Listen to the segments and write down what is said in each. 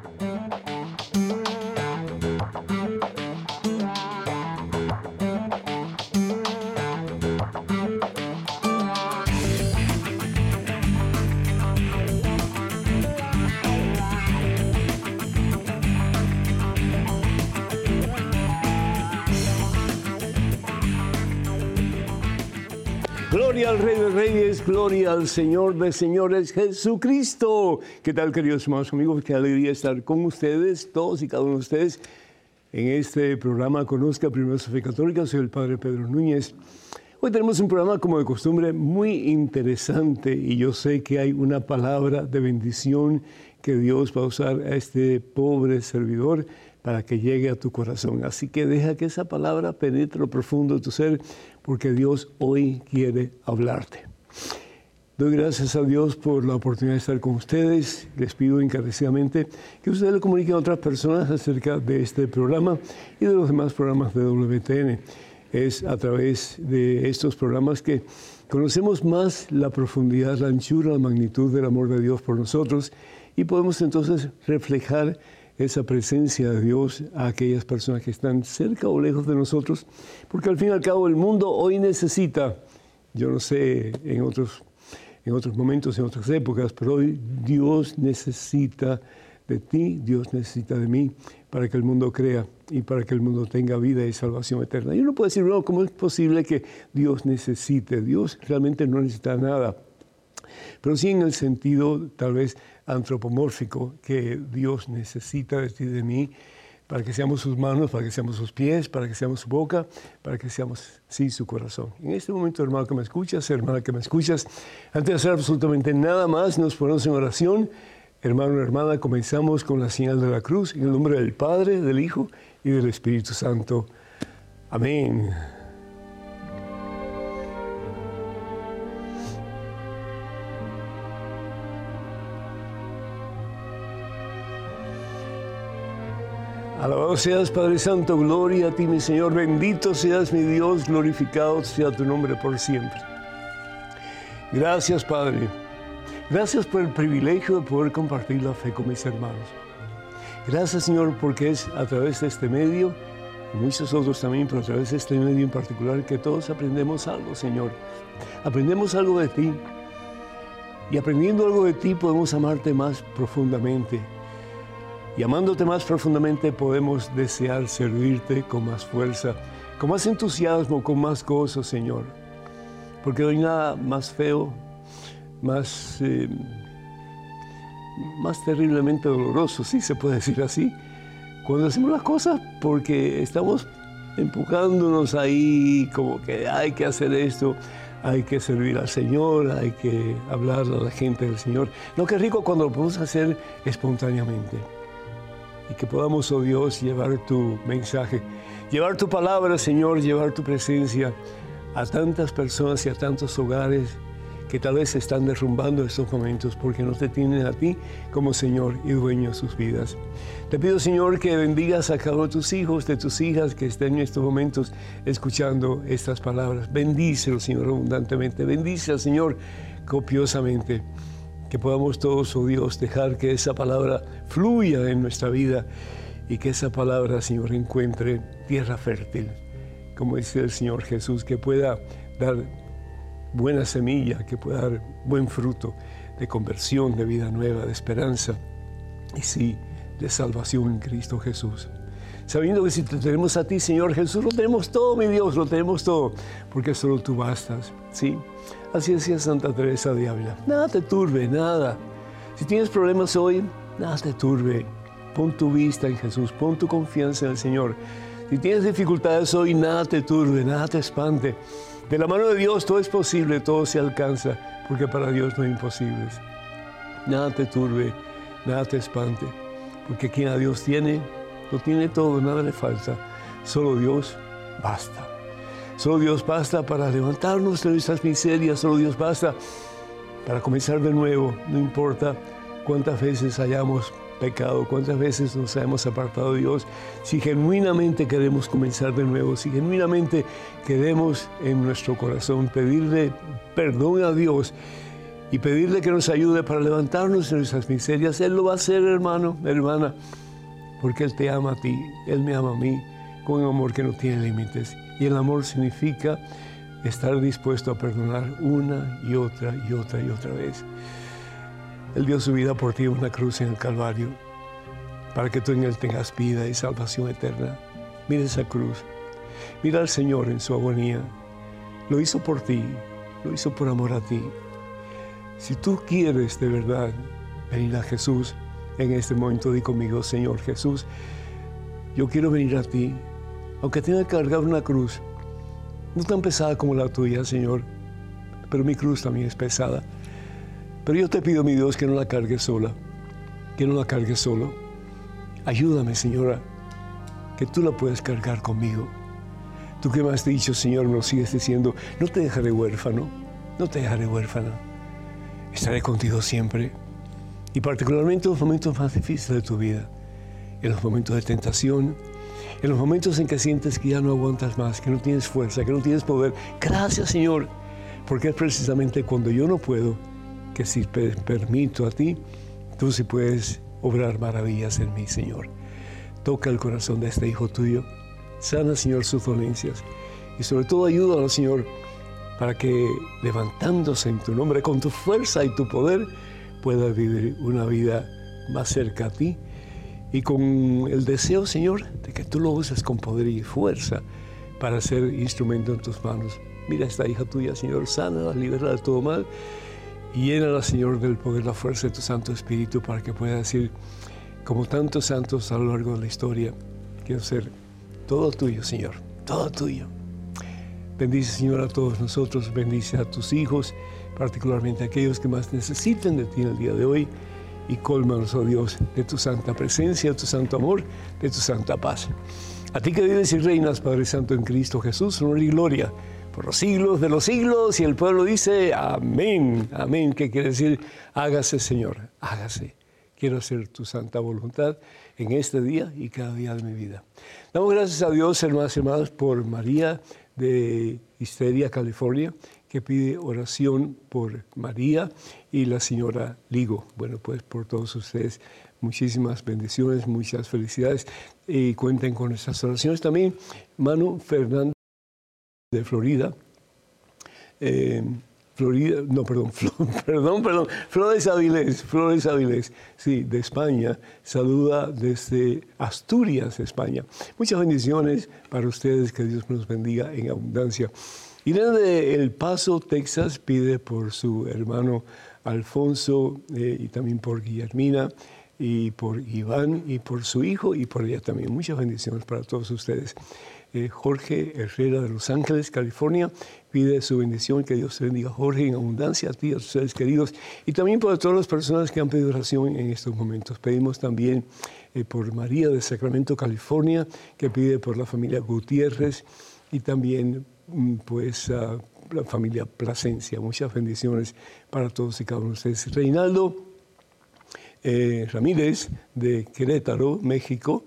Gloria Gloria al Señor de Señores, Jesucristo. ¿Qué tal, queridos hermanos amigos? Qué alegría estar con ustedes, todos y cada uno de ustedes, en este programa Conozca Primero su Fe Católica. Soy el Padre Pedro Núñez. Hoy tenemos un programa, como de costumbre, muy interesante y yo sé que hay una palabra de bendición que Dios va a usar a este pobre servidor para que llegue a tu corazón. Así que deja que esa palabra penetre lo profundo de tu ser, porque Dios hoy quiere hablarte. Doy gracias a Dios por la oportunidad de estar con ustedes. Les pido encarecidamente que ustedes le comuniquen a otras personas acerca de este programa y de los demás programas de WTN. Es a través de estos programas que conocemos más la profundidad, la anchura, la magnitud del amor de Dios por nosotros y podemos entonces reflejar esa presencia de Dios a aquellas personas que están cerca o lejos de nosotros, porque al fin y al cabo el mundo hoy necesita, yo no sé, en otros, en otros momentos, en otras épocas, pero hoy Dios necesita de ti, Dios necesita de mí para que el mundo crea y para que el mundo tenga vida y salvación eterna. Y uno puede decir, no, ¿cómo es posible que Dios necesite? Dios realmente no necesita nada, pero sí en el sentido tal vez antropomórfico que Dios necesita de ti de mí para que seamos sus manos, para que seamos sus pies, para que seamos su boca, para que seamos, sí, su corazón. En este momento, hermano que me escuchas, hermana que me escuchas, antes de hacer absolutamente nada más, nos ponemos en oración. Hermano, hermana, comenzamos con la señal de la cruz, en el nombre del Padre, del Hijo y del Espíritu Santo. Amén. Alabado seas Padre Santo, gloria a ti mi Señor, bendito seas mi Dios, glorificado sea tu nombre por siempre. Gracias Padre, gracias por el privilegio de poder compartir la fe con mis hermanos. Gracias Señor porque es a través de este medio, y muchos otros también, pero a través de este medio en particular, que todos aprendemos algo Señor. Aprendemos algo de ti y aprendiendo algo de ti podemos amarte más profundamente y amándote más profundamente podemos desear servirte con más fuerza, con más entusiasmo, con más gozo, Señor. Porque no hay nada más feo, más, eh, más terriblemente doloroso, sí se puede decir así, cuando hacemos las cosas porque estamos empujándonos ahí como que hay que hacer esto, hay que servir al Señor, hay que hablar a la gente del Señor. No, qué rico cuando lo podemos hacer espontáneamente y que podamos, oh Dios, llevar tu mensaje, llevar tu palabra, Señor, llevar tu presencia a tantas personas y a tantos hogares que tal vez se están derrumbando estos momentos porque no te tienen a ti como Señor y dueño de sus vidas. Te pido, Señor, que bendigas a cada uno de tus hijos, de tus hijas que estén en estos momentos escuchando estas palabras. Bendícelo, Señor, abundantemente. Bendice al Señor copiosamente que podamos todos, oh Dios, dejar que esa palabra fluya en nuestra vida y que esa palabra, Señor, encuentre tierra fértil, como dice el Señor Jesús, que pueda dar buena semilla, que pueda dar buen fruto de conversión, de vida nueva, de esperanza y sí, de salvación en Cristo Jesús. Sabiendo que si te tenemos a ti, Señor Jesús, lo tenemos todo, mi Dios, lo tenemos todo, porque solo tú bastas, ¿sí? Así decía Santa Teresa de. Nada te turbe, nada. Si tienes problemas hoy, nada te turbe. Pon tu vista en Jesús, pon tu confianza en el Señor. Si tienes dificultades hoy, nada te turbe, nada te espante. De la mano de Dios todo es posible, todo se alcanza, porque para Dios no hay imposibles. Nada te turbe, nada te espante, porque quien a Dios tiene, lo tiene todo, nada le falta. Solo Dios basta. Solo Dios basta para levantarnos de nuestras miserias, solo Dios basta para comenzar de nuevo, no importa cuántas veces hayamos pecado, cuántas veces nos hayamos apartado de Dios, si genuinamente queremos comenzar de nuevo, si genuinamente queremos en nuestro corazón pedirle perdón a Dios y pedirle que nos ayude para levantarnos de nuestras miserias. Él lo va a hacer, hermano, hermana, porque Él te ama a ti, Él me ama a mí, con un amor que no tiene límites. Y el amor significa estar dispuesto a perdonar una y otra y otra y otra vez. Él dio su vida por ti en una cruz en el Calvario, para que tú en Él tengas vida y salvación eterna. Mira esa cruz. Mira al Señor en su agonía. Lo hizo por ti, lo hizo por amor a ti. Si tú quieres de verdad venir a Jesús en este momento, di conmigo, Señor Jesús, yo quiero venir a ti, aunque tenga que cargar una cruz, no tan pesada como la tuya, Señor, pero mi cruz también es pesada. Pero yo te pido, mi Dios, que no la cargues sola, que no la cargues solo. Ayúdame, Señora, que tú la puedes cargar conmigo. Tú que me has dicho, Señor, me lo sigues diciendo, no te dejaré huérfano, no te dejaré huérfana. Estaré contigo siempre. Y particularmente en los momentos más difíciles de tu vida, en los momentos de tentación, en los momentos en que sientes que ya no aguantas más, que no tienes fuerza, que no tienes poder. Gracias, Señor, porque es precisamente cuando yo no puedo que si permito a ti, tú sí puedes obrar maravillas en mí, Señor. Toca el corazón de este hijo tuyo Sana, Señor, sus dolencias. Y sobre todo ayúdalo, Señor, para que levantándose en tu nombre, con tu fuerza y tu poder, pueda vivir una vida más cerca a ti y con el deseo, Señor, de que tú lo uses con poder y fuerza para ser instrumento en tus manos. Mira esta hija tuya, Señor, sana, libera de todo mal y llénala, Señor, del poder, la fuerza de tu Santo Espíritu para que pueda decir, como tantos santos a lo largo de la historia, quiero ser todo tuyo, Señor, todo tuyo. Bendice, Señor, a todos nosotros, bendice a tus hijos, particularmente a aquellos que más necesiten de ti en el día de hoy, y cólmanos, oh Dios, de tu santa presencia, de tu santo amor, de tu santa paz. A ti que vives y reinas, Padre Santo, en Cristo Jesús, honor y gloria por los siglos de los siglos, y el pueblo dice, amén, amén, ¿Qué quiere decir, hágase, Señor, hágase. Quiero hacer tu santa voluntad en este día y cada día de mi vida. Damos gracias a Dios, hermanas y hermanos, por María de Histeria, California, que pide oración por María y la señora Ligo. Bueno, pues por todos ustedes, muchísimas bendiciones, muchas felicidades y cuenten con nuestras oraciones también. Manu Fernández de Florida. Eh, Florida, no, perdón, perdón, perdón, Flores Avilés, Flores Avilés, sí, de España, saluda desde Asturias, España. Muchas bendiciones para ustedes, que Dios nos bendiga en abundancia. Irene de El Paso, Texas, pide por su hermano Alfonso eh, y también por Guillermina y por Iván y por su hijo y por ella también. Muchas bendiciones para todos ustedes. Eh, Jorge Herrera de Los Ángeles, California, pide su bendición, que Dios te bendiga, Jorge, en abundancia a ti, a tus seres queridos, y también por todas las personas que han pedido oración en estos momentos. Pedimos también eh, por María de Sacramento, California, que pide por la familia Gutiérrez, y también mm, pues la familia Plasencia. Muchas bendiciones para todos y cada uno de ustedes. Reinaldo eh, Ramírez de Querétaro, México,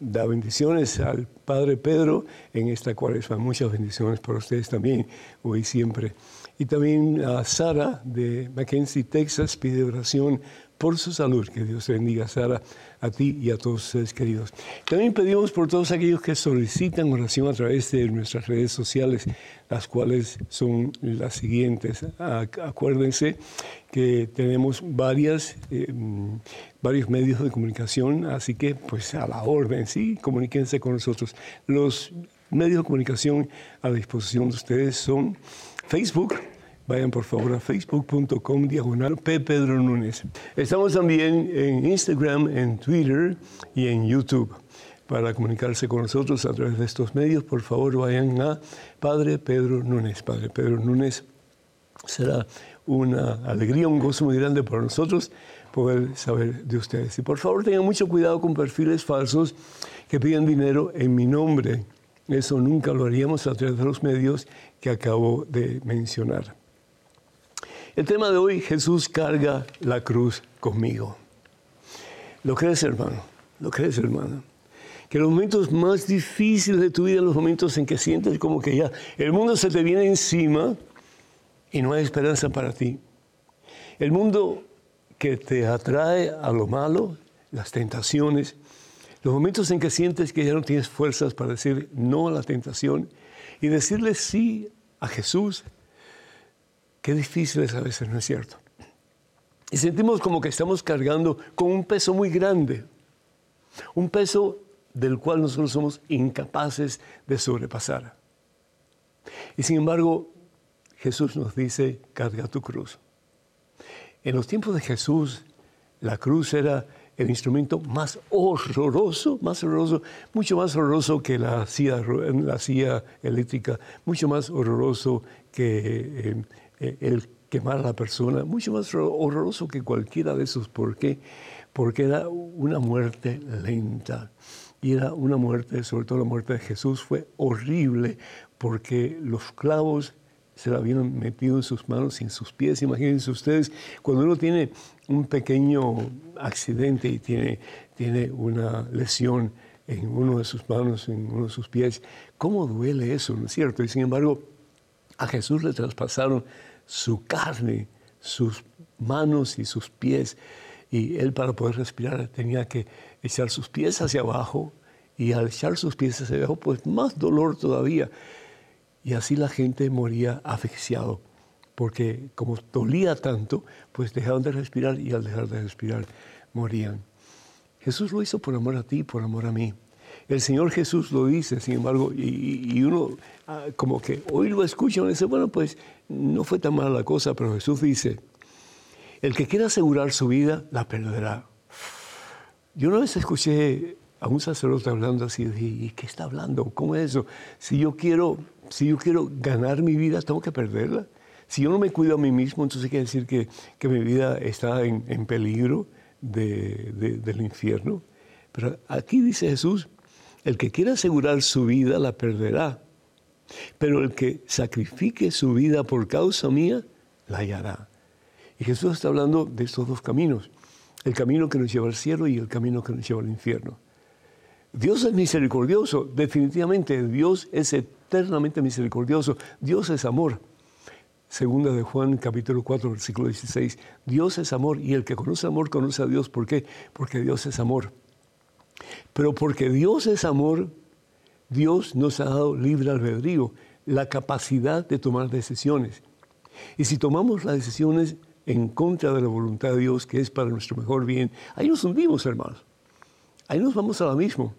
da bendiciones al Padre Pedro en esta cuaresma. Muchas bendiciones para ustedes también, hoy y siempre. Y también a Sara de Mackenzie, Texas, pide oración por su salud. Que Dios bendiga, Sara, a ti y a todos ustedes queridos. También pedimos por todos aquellos que solicitan oración a través de nuestras redes sociales, las cuales son las siguientes. Acuérdense que tenemos varias, eh, varios medios de comunicación, así que pues a la orden, ¿sí? Comuníquense con nosotros. Los medios de comunicación a disposición de ustedes son Facebook, Vayan por favor a facebook.com diagonal P. Pedro Núñez. Estamos también en Instagram, en Twitter y en YouTube. Para comunicarse con nosotros a través de estos medios, por favor vayan a Padre Pedro Núñez. Padre Pedro Núñez será una alegría, un gozo muy grande para nosotros poder saber de ustedes. Y por favor tengan mucho cuidado con perfiles falsos que piden dinero en mi nombre. Eso nunca lo haríamos a través de los medios que acabo de mencionar. El tema de hoy, Jesús carga la cruz conmigo. ¿Lo crees, hermano? ¿Lo crees, hermano? Que los momentos más difíciles de tu vida, los momentos en que sientes como que ya el mundo se te viene encima y no hay esperanza para ti. El mundo que te atrae a lo malo, las tentaciones, los momentos en que sientes que ya no tienes fuerzas para decir no a la tentación y decirle sí a Jesús, qué difícil es a veces, ¿no es cierto? Y sentimos como que estamos cargando con un peso muy grande, un peso del cual nosotros somos incapaces de sobrepasar. Y sin embargo, Jesús nos dice, carga tu cruz. En los tiempos de Jesús, la cruz era el instrumento más horroroso, más horroroso, mucho más horroroso que la silla, la silla eléctrica, mucho más horroroso que eh, el quemar a la persona, mucho más horroroso que cualquiera de esos. ¿Por qué? Porque era una muerte lenta. Y era una muerte, sobre todo la muerte de Jesús, fue horrible porque los clavos se la habían metido en sus manos y en sus pies. Imagínense ustedes, cuando uno tiene un pequeño accidente y tiene, tiene una lesión en uno de sus manos, en uno de sus pies, ¿cómo duele eso, no es cierto? Y sin embargo, a Jesús le traspasaron su carne, sus manos y sus pies, y él para poder respirar tenía que echar sus pies hacia abajo, y al echar sus pies hacia abajo, pues más dolor todavía. Y así la gente moría asfixiado, porque como dolía tanto, pues dejaban de respirar y al dejar de respirar morían. Jesús lo hizo por amor a ti, por amor a mí. El Señor Jesús lo dice, sin embargo, y, uno ah, como que hoy lo escucha y dice, bueno, pues no fue tan mala la cosa, pero Jesús dice, el que quiera asegurar su vida, la perderá. Yo una vez escuché a un sacerdote hablando así, ¿y qué está hablando? ¿Cómo es eso? Si yo quiero si yo quiero ganar mi vida, tengo que perderla. Si yo no me cuido a mí mismo, entonces quiere decir que, que mi vida está en, en peligro de, del infierno. Pero aquí dice Jesús, el que quiera asegurar su vida la perderá, pero el que sacrifique su vida por causa mía, la hallará. Y Jesús está hablando de estos dos caminos, el camino que nos lleva al cielo y el camino que nos lleva al infierno. Dios es misericordioso, definitivamente Dios es eternamente misericordioso, Dios es amor. Segunda de Juan capítulo 4 versículo 16, Dios es amor y el que conoce amor conoce a Dios. ¿Por qué? Porque Dios es amor. Pero porque Dios es amor, Dios nos ha dado libre albedrío, la capacidad de tomar decisiones. Y si tomamos las decisiones en contra de la voluntad de Dios, que es para nuestro mejor bien, ahí nos hundimos, hermanos. Ahí nos vamos a lo mismo.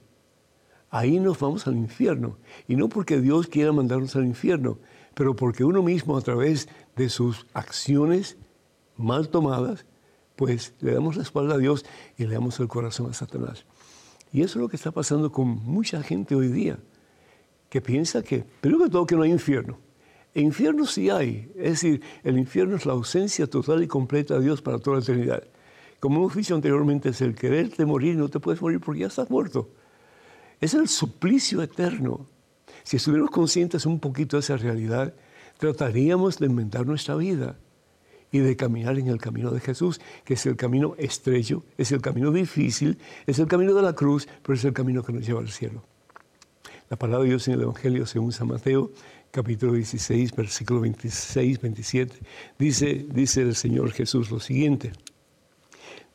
Ahí nos vamos al infierno. Y no porque Dios quiera mandarnos al infierno, pero porque uno mismo a través de sus acciones mal tomadas, pues le damos la espalda a Dios y le damos el corazón a Satanás. Y eso es lo que está pasando con mucha gente hoy día, que piensa que, primero que todo, que no hay infierno. E infierno sí hay, es decir, el infierno es la ausencia total y completa de Dios para toda la eternidad. Como hemos dicho anteriormente, es el quererte morir, no te puedes morir porque ya estás muerto. Es el suplicio eterno. Si estuviéramos conscientes un poquito de esa realidad, trataríamos de inventar nuestra vida y de caminar en el camino de Jesús, que es el camino estrecho, es el camino difícil, es el camino de la cruz, pero es el camino que nos lleva al cielo. La palabra de Dios en el Evangelio según San Mateo, capítulo 16, versículo 26, 27, dice, dice el Señor Jesús lo siguiente.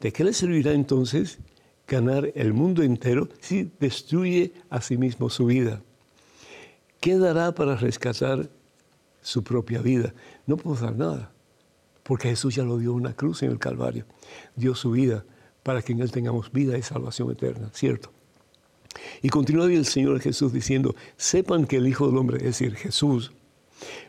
¿De qué le servirá entonces ganar el mundo entero si destruye a sí mismo su vida? ¿Qué dará para rescatar su propia vida? No puedo dar nada, porque Jesús ya lo dio una cruz en el Calvario. Dio su vida para que en Él tengamos vida y salvación eterna, ¿cierto? Y continúa el Señor Jesús diciendo, sepan que el Hijo del Hombre, es decir, Jesús,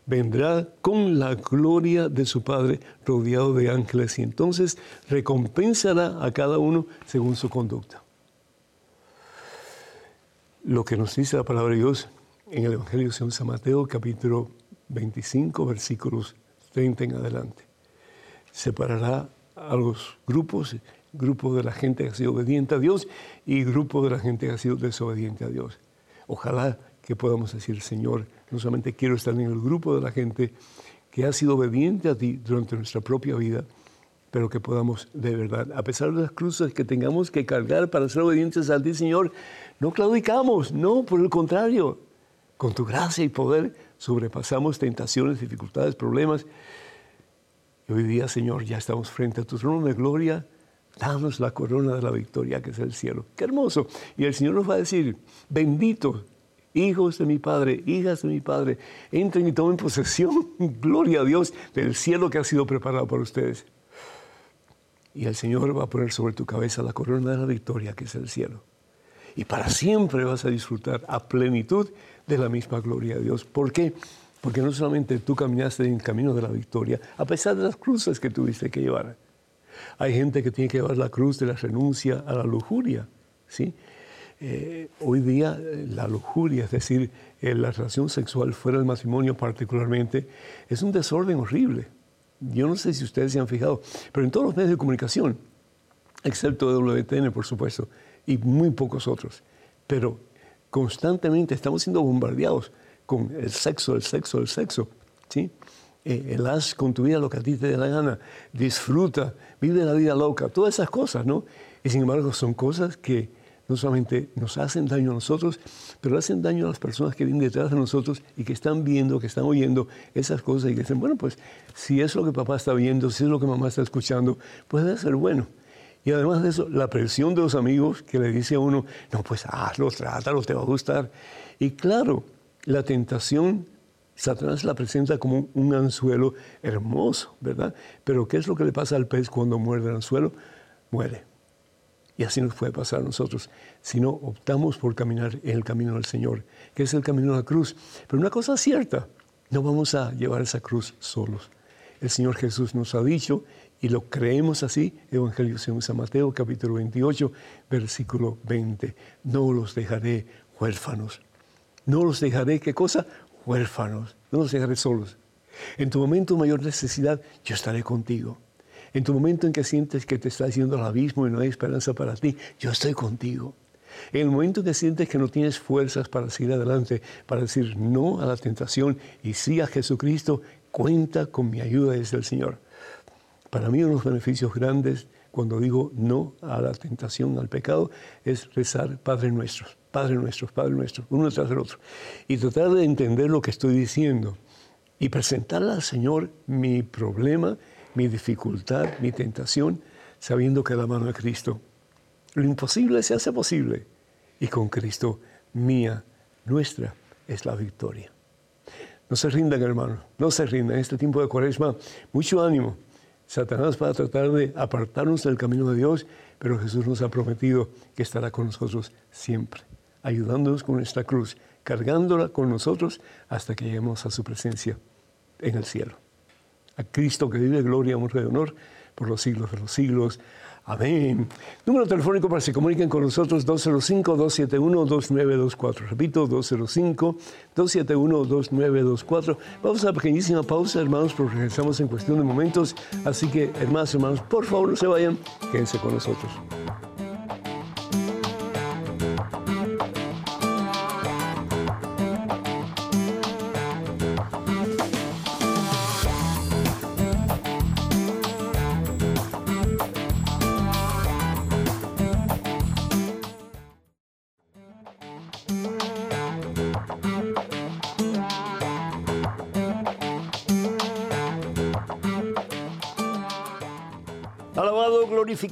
vendrá con la gloria de su Padre rodeado de ángeles y entonces recompensará a cada uno según su conducta. Lo que nos dice la palabra de Dios en el Evangelio de San Mateo capítulo 25 versículos 30 en adelante. Separará a los grupos, grupo de la gente que ha sido obediente a Dios y grupo de la gente que ha sido desobediente a Dios. Ojalá que podamos decir, Señor, no solamente quiero estar en el grupo de la gente que ha sido obediente a ti durante nuestra propia vida, pero que podamos de verdad, a pesar de las cruces que tengamos que cargar para ser obedientes a ti, Señor, no claudicamos, no, por el contrario, con tu gracia y poder sobrepasamos tentaciones, dificultades, problemas Y hoy día, Señor, ya estamos frente a tu trono de gloria. Danos la corona de la victoria que es el cielo. Qué hermoso. Y el Señor nos va a decir, bendito hijos de mi Padre, hijas de mi Padre, entren y tomen posesión, gloria a Dios, del cielo que ha sido preparado para ustedes. Y el Señor va a poner sobre tu cabeza la corona de la victoria, que es el cielo. Y para siempre vas a disfrutar a plenitud de la misma gloria de Dios. ¿Por qué? Porque no solamente tú caminaste en el camino de la victoria, a pesar de las cruces que tuviste que llevar. Hay gente que tiene que llevar la cruz de la renuncia a la lujuria, ¿sí? Eh, hoy día eh, la lujuria, es decir, eh, la relación sexual fuera del matrimonio particularmente, es un desorden horrible. Yo no sé si ustedes se han fijado, pero en todos los medios de comunicación, excepto WTN, por supuesto, y muy pocos otros, pero constantemente estamos siendo bombardeados con el sexo, el sexo, el sexo. ¿sí? el haz con tu vida lo que a ti te dé la gana, disfruta, vive la vida loca, todas esas cosas, ¿no? Y sin embargo son cosas que no solamente nos hacen daño a nosotros, pero hacen daño a las personas que vienen detrás de nosotros y que están viendo, que están oyendo esas cosas y que dicen, bueno, pues si es lo que papá está viendo, si es lo que mamá está escuchando, puede ser bueno. Y además de eso, la presión de los amigos que le dice a uno, no, pues hazlo, trátalo, te va a gustar. Y claro, la tentación, Satanás la presenta como un anzuelo hermoso, ¿verdad? Pero ¿qué es lo que le pasa al pez cuando muerde el anzuelo? Muere y así nos puede pasar a nosotros si no optamos por caminar en el camino del Señor, que es el camino de la cruz. Pero una cosa cierta, no vamos a llevar esa cruz solos. El Señor Jesús nos ha dicho, y lo creemos así, Evangelio según San Mateo, capítulo 28, versículo 20, no los dejaré huérfanos. No los dejaré, ¿qué cosa? Huérfanos. No los dejaré solos. En tu momento de mayor necesidad, yo estaré contigo. En tu momento en que sientes que te estás yendo al abismo y no hay esperanza para ti, yo estoy contigo. En el momento en que sientes que no tienes fuerzas para seguir adelante, para decir no a la tentación y sí a Jesucristo, cuenta con mi ayuda desde el Señor. Para mí uno de los beneficios grandes cuando digo no a la tentación, al pecado, es rezar Padre nuestro, Padre nuestro, Padre nuestro, uno tras del otro. Y tratar de entender lo que estoy diciendo y presentarle al Señor mi problema mi dificultad, mi tentación, sabiendo que la mano de Cristo, lo imposible se hace posible. Y con Cristo, mía, nuestra, es la victoria. No se rindan, hermanos, no se rindan. En este tiempo de cuaresma, mucho ánimo. Satanás va a tratar de apartarnos del camino de Dios, pero Jesús nos ha prometido que estará con nosotros siempre, ayudándonos con esta cruz, cargándola con nosotros hasta que lleguemos a su presencia en el cielo a Cristo que vive gloria, honra y honor por los siglos de los siglos. Amén. Número telefónico para que se comuniquen con nosotros 205-271-2924. Repito, 205-271-2924. Vamos a una pequeñísima pausa, hermanos, porque regresamos en cuestión de momentos. Así que, hermanos, hermanos, por favor no se vayan, quédense con nosotros.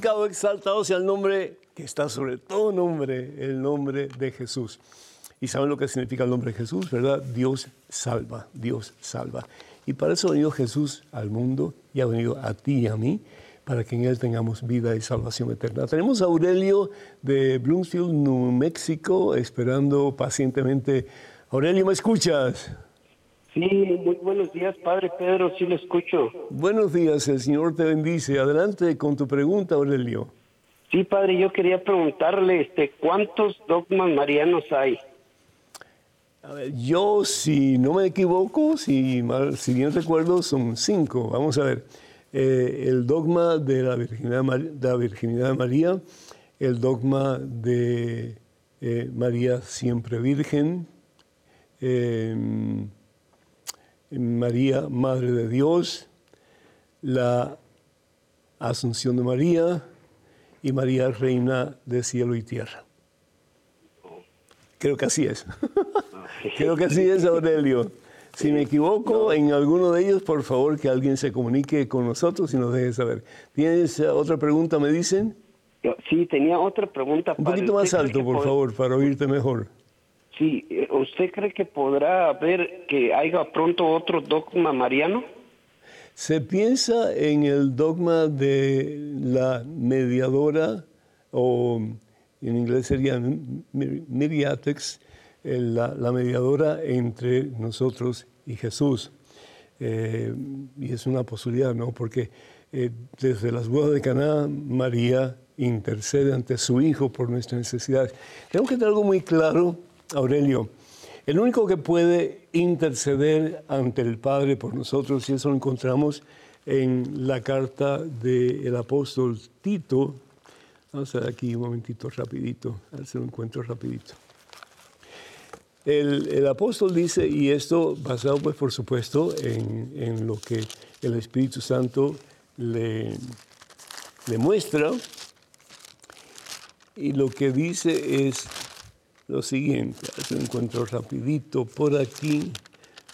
Glorificado, exaltado sea el nombre que está sobre todo nombre, el nombre de Jesús. Y saben lo que significa el nombre de Jesús, ¿verdad? Dios salva, Dios salva. Y para eso ha venido Jesús al mundo y ha venido a ti y a mí, para que en Él tengamos vida y salvación eterna. Tenemos a Aurelio de Bloomfield, New México, esperando pacientemente. Aurelio, ¿me escuchas? Sí, muy buenos días, Padre Pedro, sí lo escucho. Buenos días, el Señor te bendice. Adelante con tu pregunta, Aurelio. Sí, Padre, yo quería preguntarle, este, ¿cuántos dogmas marianos hay? A ver, yo, si no me equivoco, si, mal, si bien recuerdo, son cinco. Vamos a ver. Eh, el dogma de la virginidad, de la virginidad de María, el dogma de eh, María siempre virgen, eh, María, Madre de Dios, la Asunción de María y María, Reina de cielo y tierra. Creo que así es. Creo que así es, Aurelio. Si me equivoco en alguno de ellos, por favor que alguien se comunique con nosotros y nos deje saber. ¿Tienes eh, otra pregunta, me dicen? Sí, tenía otra pregunta. Un poquito más alto, por favor, para oírte mejor. Sí, eh, ¿usted cree que podrá haber que haya pronto otro dogma mariano? Se piensa en el dogma de la mediadora, o en inglés sería mediatex, la, la, mediadora entre nosotros y Jesús. Eh, y es una posibilidad, ¿no? Porque eh, desde las bodas de Caná, María intercede ante su Hijo por nuestras necesidades. Tenemos que tener algo muy claro, Aurelio. El único que puede interceder ante el Padre por nosotros, y eso lo encontramos en la carta del apóstol Tito. Vamos a ver aquí un momentito rapidito, a ver si lo encuentro rapidito. El, apóstol dice, y esto basado pues por supuesto en, lo que el Espíritu Santo le, le muestra, y lo que dice es lo siguiente, lo encuentro rapidito por aquí.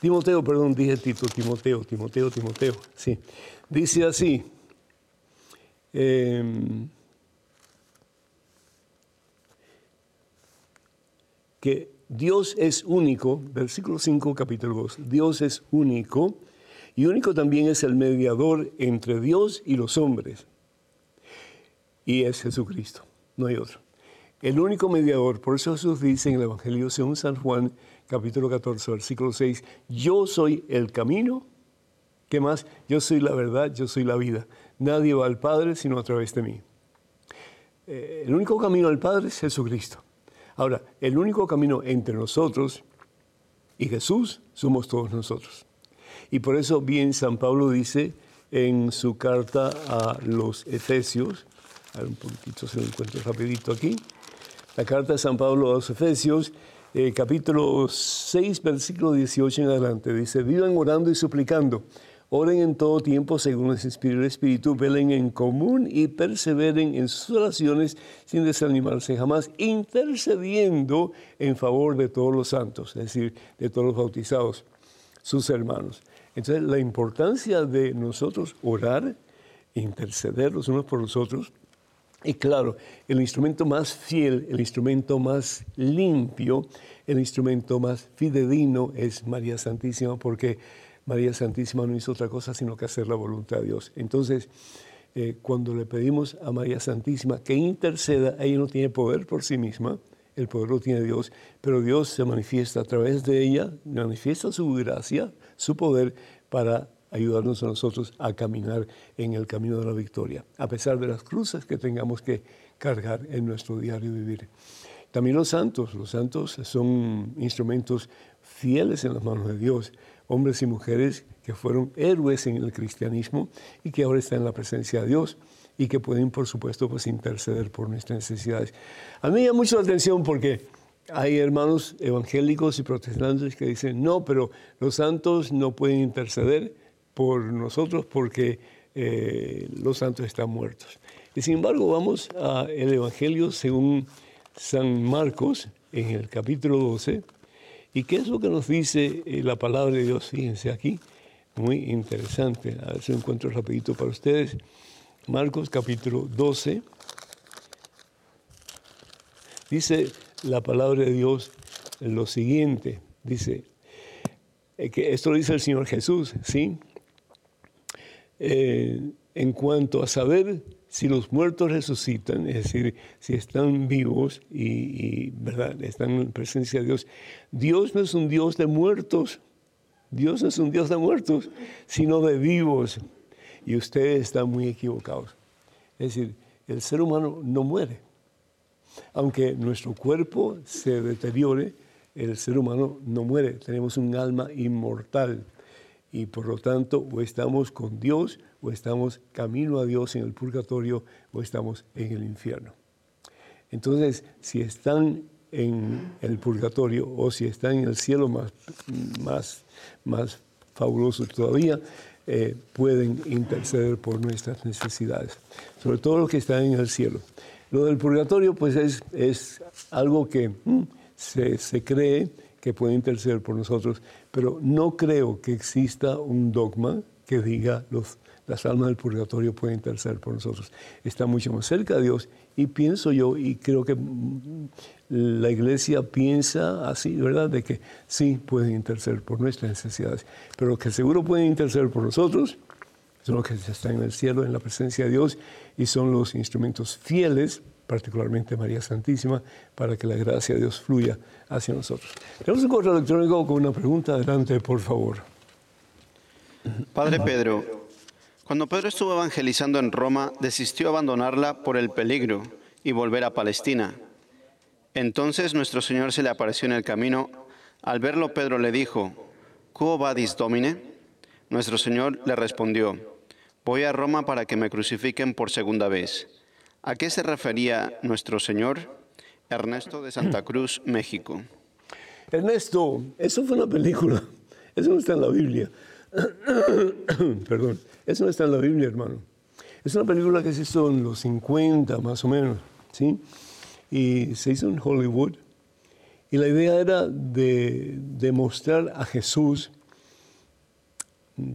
Timoteo, perdón, dije Tito, Timoteo, Timoteo, Timoteo, sí. Dice así, em, que Dios es único, versículo 5, capítulo 2, Dios es único y único también es el mediador entre Dios y los hombres. Y es Jesucristo, no hay otro. El único mediador, por eso Jesús dice en el Evangelio según San Juan, capítulo 14, versículo 6, yo soy el camino, ¿qué más? Yo soy la verdad, yo soy la vida. Nadie va al Padre sino a través de mí. Eh, el único camino al Padre es Jesucristo. Ahora, el único camino entre nosotros y Jesús somos todos nosotros. Y por eso bien San Pablo dice en su carta a los Efesios, a ver un poquito se lo encuentro rapidito aquí, la carta de San Pablo a los Efesios, eh, capítulo 6, versículo 18 en adelante, dice, vivan orando y suplicando. Oren en todo tiempo según el Espíritu, velen en común y perseveren en sus oraciones sin desanimarse jamás, intercediendo en favor de todos los santos, es decir, de todos los bautizados, sus hermanos. Entonces, la importancia de nosotros orar, interceder los unos por los otros, y claro, el instrumento más fiel, el instrumento más limpio, el instrumento más fidedigno es María Santísima, porque María Santísima no hizo otra cosa sino que hacer la voluntad de Dios. Entonces, eh, cuando le pedimos a María Santísima que interceda, ella no tiene poder por sí misma, el poder lo tiene Dios, pero Dios se manifiesta a través de ella, manifiesta su gracia, su poder para ayudarnos a nosotros a caminar en el camino de la victoria, a pesar de las cruces que tengamos que cargar en nuestro diario vivir. También los santos, los santos son instrumentos fieles en las manos de Dios hombres y mujeres que fueron héroes en el cristianismo y que ahora están en la presencia de Dios y que pueden, por supuesto, pues interceder por nuestras necesidades. A mí me llama mucho la atención porque hay hermanos evangélicos y protestantes que dicen, no, pero los santos no pueden interceder por nosotros porque eh, los santos están muertos. Y sin embargo, vamos al Evangelio según San Marcos, en el capítulo 12, ¿Y qué es lo que nos dice eh, la palabra de Dios? Fíjense aquí, muy interesante. A ver si lo encuentro rapidito para ustedes. Marcos capítulo 12. Dice la palabra de Dios lo siguiente. Dice, eh, que esto lo dice el Señor Jesús, ¿sí? Eh, en cuanto a saber si los muertos resucitan, es decir, si están vivos y, ¿verdad? están en presencia de Dios, Dios no es un Dios de muertos, Dios no es un Dios de muertos, sino de vivos. Y ustedes están muy equivocados. Es decir, el ser humano no muere. Aunque nuestro cuerpo se deteriore, el ser humano no muere. Tenemos un alma inmortal y por lo tanto o estamos con Dios o estamos camino a Dios en el purgatorio o estamos en el infierno. Entonces, si están en el purgatorio o si están en el cielo más, más, más fabuloso todavía, eh, pueden interceder por nuestras necesidades, sobre todo los que están en el cielo. Lo del purgatorio, pues es, es algo que mm, se, se cree que puede interceder por nosotros, pero no creo que exista un dogma que diga los, las almas del purgatorio pueden interceder por nosotros. Está mucho más cerca de Dios y pienso yo, y creo que mm, la iglesia piensa así, ¿verdad? De que sí pueden interceder por nuestras necesidades, pero que seguro pueden interceder por nosotros son los que están en el cielo, en la presencia de Dios, y son los instrumentos fieles, particularmente María Santísima, para que la gracia de Dios fluya hacia nosotros. Tenemos un correo electrónico con una pregunta. Adelante, por favor. Padre Pedro, cuando Pedro estuvo evangelizando en Roma, desistió abandonarla por el peligro y volver a Palestina. Entonces nuestro Señor se le apareció en el camino. Al verlo, Pedro le dijo, ¿Quo vadis domine? Nuestro Señor le respondió, voy a Roma para que me crucifiquen por segunda vez. ¿A qué se refería nuestro Señor? Ernesto de Santa Cruz, México. Ernesto, eso fue una película. Eso no está en la Biblia. Perdón, eso no está en la Biblia, hermano. Es una película que se hizo en los 50, más o menos, ¿sí? Y se hizo en Hollywood. Y la idea era de demostrar a Jesús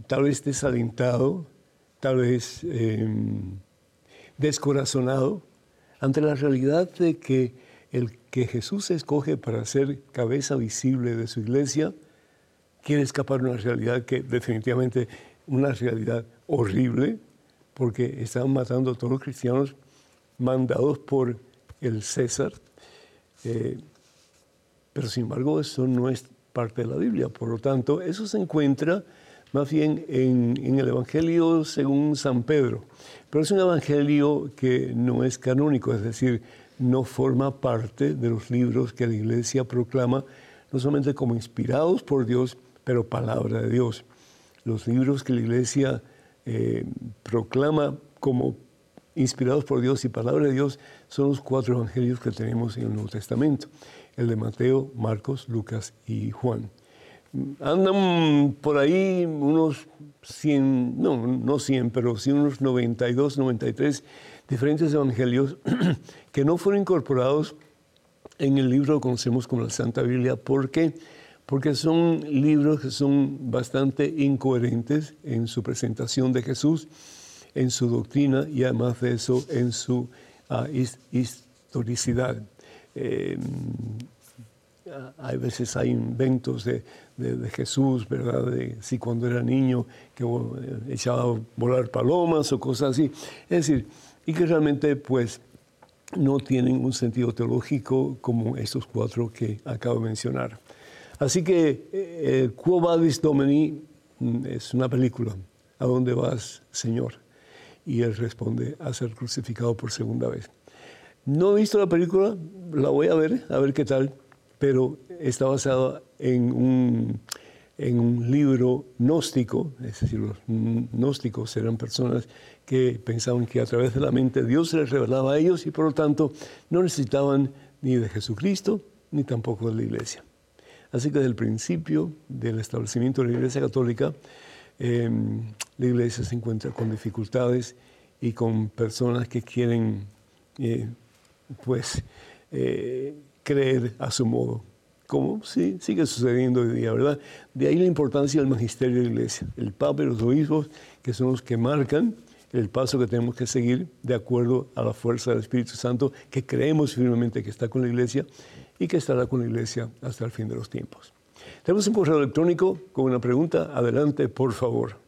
tal vez desalentado, tal vez em, descorazonado, ante la realidad de que el que Jesús escoge para ser cabeza visible de su iglesia quiere escapar de una realidad que definitivamente una realidad horrible, porque estaban matando a todos los cristianos mandados por el César. Eh, pero sin embargo eso no es parte de la Biblia. Por lo tanto, eso se encuentra más bien en, el Evangelio según San Pedro. Pero es un Evangelio que no es canónico, es decir, no forma parte de los libros que la Iglesia proclama, no solamente como inspirados por Dios, pero palabra de Dios. Los libros que la Iglesia eh, proclama como inspirados por Dios y palabra de Dios son los cuatro evangelios que tenemos en el Nuevo Testamento, el de Mateo, Marcos, Lucas y Juan andan por ahí unos 100, no, no 100, pero sí unos 92, 93 diferentes evangelios que no fueron incorporados en el libro que conocemos como la Santa Biblia. ¿Por qué? Porque son libros que son bastante incoherentes en su presentación de Jesús, en su doctrina y además de eso en su ah, historicidad. Eh, hay veces hay inventos de, Jesús, ¿verdad? De si cuando era niño que echaba a volar palomas o cosas así. Es decir, y que realmente pues no tienen un sentido teológico como estos cuatro que acabo de mencionar. Así que eh, Quo Vadis Domini mm, es una película. ¿A dónde vas, Señor? Y él responde a ser crucificado por segunda vez. No he visto la película, la voy a ver, a ver qué tal pero está basado en un, en un libro gnóstico, es decir, los gnósticos eran personas que pensaban que a través de la mente Dios se les revelaba a ellos y por lo tanto no necesitaban ni de Jesucristo ni tampoco de la iglesia. Así que desde el principio del establecimiento de la Iglesia Católica, em, la Iglesia se encuentra con dificultades y con personas que quieren, eh, pues, eh, creer a su modo, como sí, sigue sucediendo hoy día, ¿verdad? De ahí la importancia del magisterio de la iglesia, el papa y los obispos, que son los que marcan el paso que tenemos que seguir de acuerdo a la fuerza del Espíritu Santo, que creemos firmemente que está con la iglesia y que estará con la iglesia hasta el fin de los tiempos. Tenemos un correo electrónico con una pregunta. Adelante, por favor.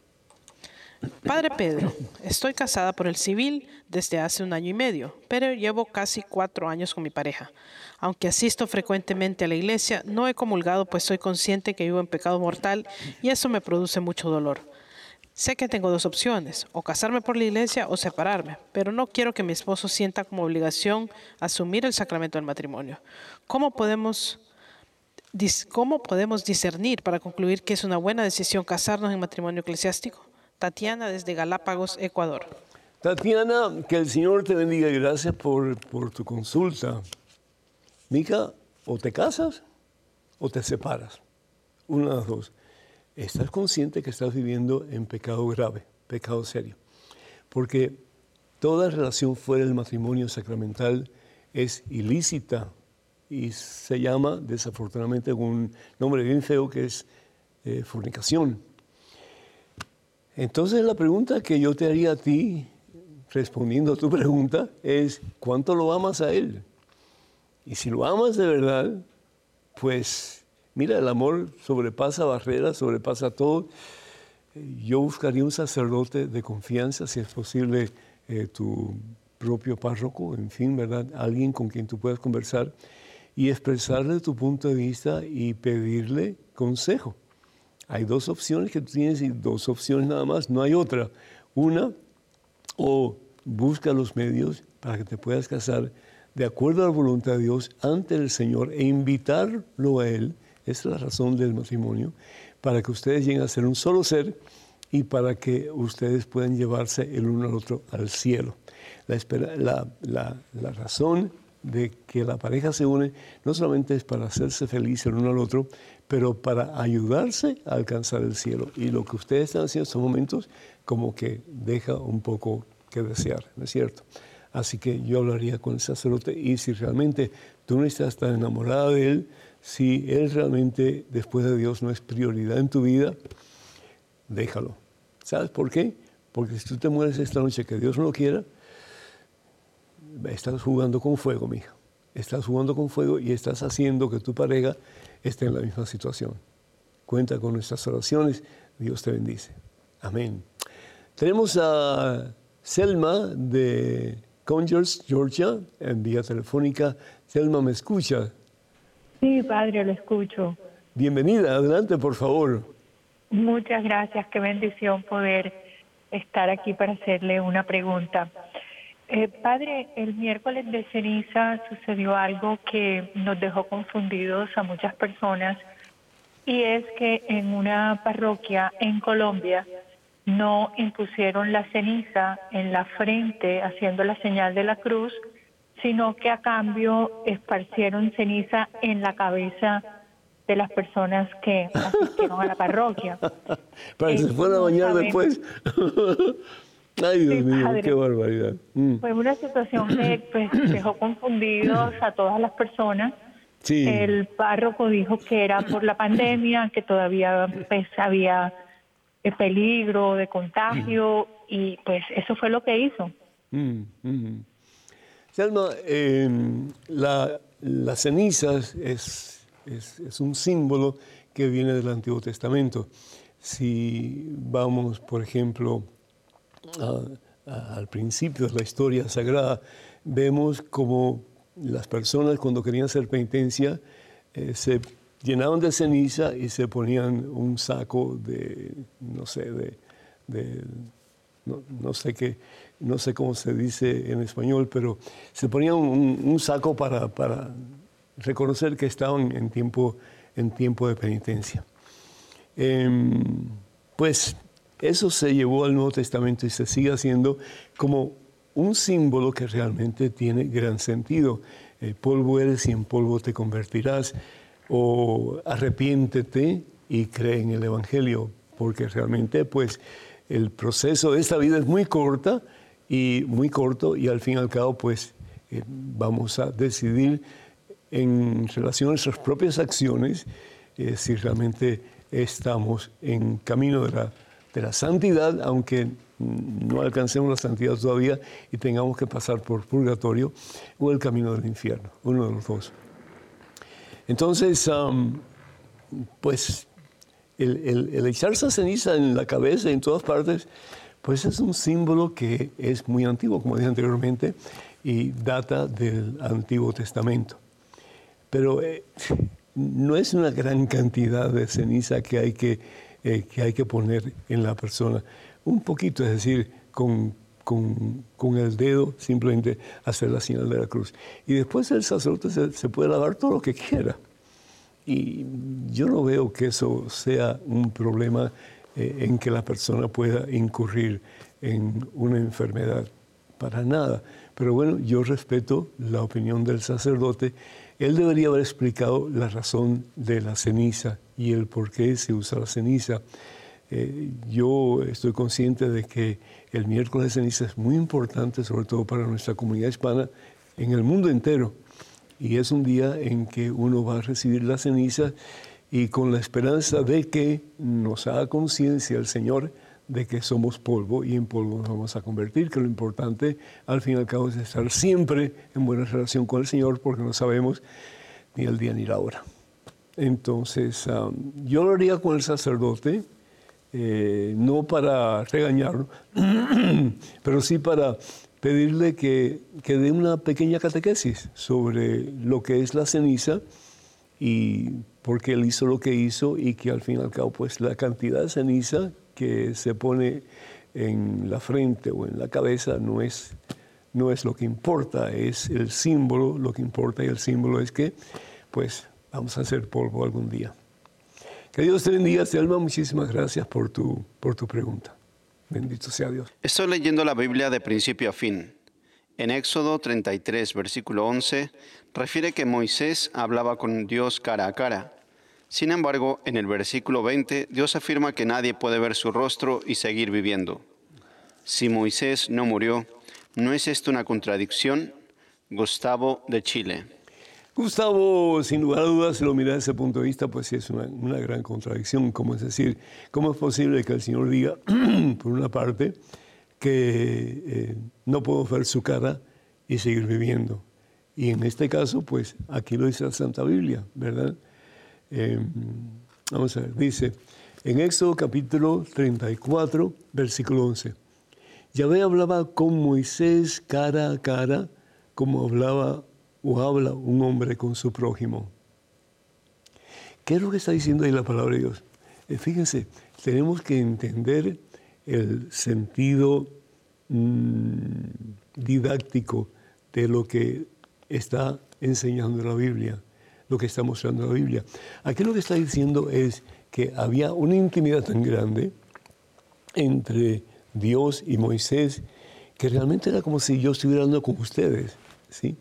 Padre Pedro, estoy casada por el civil desde hace un año y medio, pero llevo casi cuatro años con mi pareja. Aunque asisto frecuentemente a la iglesia, no he comulgado pues soy consciente que vivo en pecado mortal y eso me produce mucho dolor. Sé que tengo dos opciones, o casarme por la iglesia o separarme, pero no quiero que mi esposo sienta como obligación asumir el sacramento del matrimonio. ¿Cómo podemos, cómo podemos discernir para concluir que es una buena decisión casarnos en matrimonio eclesiástico? Tatiana desde Galápagos, Ecuador. Tatiana, que el Señor te bendiga y gracias por, por tu consulta. Mica, o te casas o te separas. Una de las dos. Estás consciente que estás viviendo en pecado grave, pecado serio. Porque toda relación fuera del matrimonio sacramental es ilícita y se llama desafortunadamente un nombre bien feo que es eh, fornicación. Entonces la pregunta que yo te haría a ti, respondiendo a tu pregunta, es ¿cuánto lo amas a Él? Y si lo amas de verdad, pues mira, el amor sobrepasa barreras, sobrepasa todo. Yo buscaría un sacerdote de confianza, si es posible, eh, tu propio párroco, en fin, ¿verdad? Alguien con quien tú puedas conversar y expresarle tu punto de vista y pedirle consejo. Hay dos opciones que tú tienes y dos opciones nada más, no hay otra. Una, o busca los medios para que te puedas casar de acuerdo a la voluntad de Dios ante el Señor e invitarlo a Él, esa es la razón del matrimonio, para que ustedes lleguen a ser un solo ser y para que ustedes puedan llevarse el uno al otro al cielo. La, la, la, razón de que la pareja se une no solamente es para hacerse feliz el uno al otro, pero para ayudarse a alcanzar el cielo. Y lo que ustedes están haciendo en estos momentos como que deja un poco que desear, ¿no es cierto? Así que yo hablaría con el sacerdote y si realmente tú no estás tan enamorada de él, si él realmente después de Dios no es prioridad en tu vida, déjalo. ¿Sabes por qué? Porque si tú te mueres esta noche, que Dios no lo quiera, estás jugando con fuego, mija. Estás jugando con fuego y estás haciendo que tu pareja esté en la misma situación. Cuenta con nuestras oraciones. Dios te bendice. Amén. Tenemos a Selma de Conyers, Georgia, en vía telefónica. Selma, ¿me escucha? Sí, padre, lo escucho. Bienvenida, adelante, por favor. Muchas gracias, qué bendición poder estar aquí para hacerle una pregunta. Eh, padre, el miércoles de ceniza sucedió algo que nos dejó confundidos a muchas personas y es que en una parroquia en Colombia no impusieron la ceniza en la frente haciendo la señal de la cruz, sino que a cambio esparcieron ceniza en la cabeza de las personas que asistieron a la parroquia. Para que se fueran a bañar después. Ay, Dios mío, qué barbaridad. Mm. Fue una situación que pues, dejó confundidos a todas las personas. Sí. El párroco dijo que era por la pandemia, que todavía pues, había eh, peligro de contagio y pues eso fue lo que hizo. Mm, mm. Selma, em, la, las cenizas es, es, es un símbolo que viene del Antiguo Testamento. Si vamos, por ejemplo, al principio de la historia sagrada, vemos como las personas cuando querían hacer penitencia eh, se llenaban de ceniza y se ponían un saco de, no sé, de, no, sé qué, no sé cómo se dice en español, pero se ponían un, saco para, para, reconocer que estaban en tiempo, en tiempo de penitencia. Em, pues eso se llevó al Nuevo Testamento y se sigue haciendo como un símbolo que realmente tiene gran sentido. El polvo eres y en polvo te convertirás. O arrepiéntete y cree en el Evangelio, porque realmente pues el proceso de esta vida es muy corta y muy corto y al fin y al cabo pues eh, vamos a decidir en relación a nuestras propias acciones eh, si realmente estamos en camino de la de la santidad, aunque no alcancemos la santidad todavía y tengamos que pasar por purgatorio o el camino del infierno, uno de los dos. Entonces, pues el, el, echarse ceniza en la cabeza, en todas partes, pues es un símbolo que es muy antiguo, como dije anteriormente, y data del Antiguo Testamento. Pero eh, no es una gran cantidad de ceniza que hay que eh, que hay que poner en la persona. Un poquito, es decir, con, con, el dedo simplemente hacer la señal de la cruz. Y después el sacerdote se, puede lavar todo lo que quiera. Y yo no veo que eso sea un problema eh, en que la persona pueda incurrir en una enfermedad. Para nada. Pero bueno, yo respeto la opinión del sacerdote. Él debería haber explicado la razón de la ceniza y el por qué se usa la ceniza. Eh, yo estoy consciente de que el miércoles de ceniza es muy importante, sobre todo para nuestra comunidad hispana en el mundo entero. y es un día en que uno va a recibir la ceniza y con la esperanza de que nos haga conciencia el Señor de que somos polvo y en polvo nos vamos a convertir, que lo importante al fin y al cabo es estar siempre en buena relación con el Señor porque no sabemos ni el día ni la hora. Entonces, um, yo lo haría con el sacerdote, eh, no para regañarlo, pero sí para pedirle que, que dé una pequeña catequesis sobre lo que es la ceniza y por qué él hizo lo que hizo y que al fin y al cabo pues la cantidad de ceniza que se pone en la frente o en la cabeza no es, no es lo que importa, es el símbolo, lo que importa y el símbolo es que pues vamos a hacer polvo algún día. Que Dios te bendiga, Selma, muchísimas gracias por tu, por tu pregunta. Bendito sea Dios. Estoy leyendo la Biblia de principio a fin. En Éxodo 33, versículo 11, refiere que Moisés hablaba con Dios cara a cara. Sin embargo, en el versículo 20, Dios afirma que nadie puede ver su rostro y seguir viviendo. Si Moisés no murió, ¿no es esto una contradicción? Gustavo de Chile. Gustavo, sin lugar a dudas, si lo mira desde ese punto de vista, pues sí es una, gran contradicción. Como es decir, ¿cómo es posible que el Señor diga, por una parte, que eh, no puedo ver su cara y seguir viviendo? Y en este caso, pues aquí lo dice la Santa Biblia, ¿verdad? Em, vamos a ver, dice en Éxodo capítulo 34, versículo 11. Yahvé hablaba con Moisés cara a cara, como hablaba o habla un hombre con su prójimo. ¿Qué es lo que está diciendo ahí la palabra de Dios? Eh, fíjense, tenemos que entender el sentido mm, didáctico de lo que está enseñando la Biblia, lo que está mostrando la Biblia. Aquí lo que está diciendo es que había una intimidad tan grande entre Dios y Moisés que realmente era como si yo estuviera hablando con ustedes, ¿sí?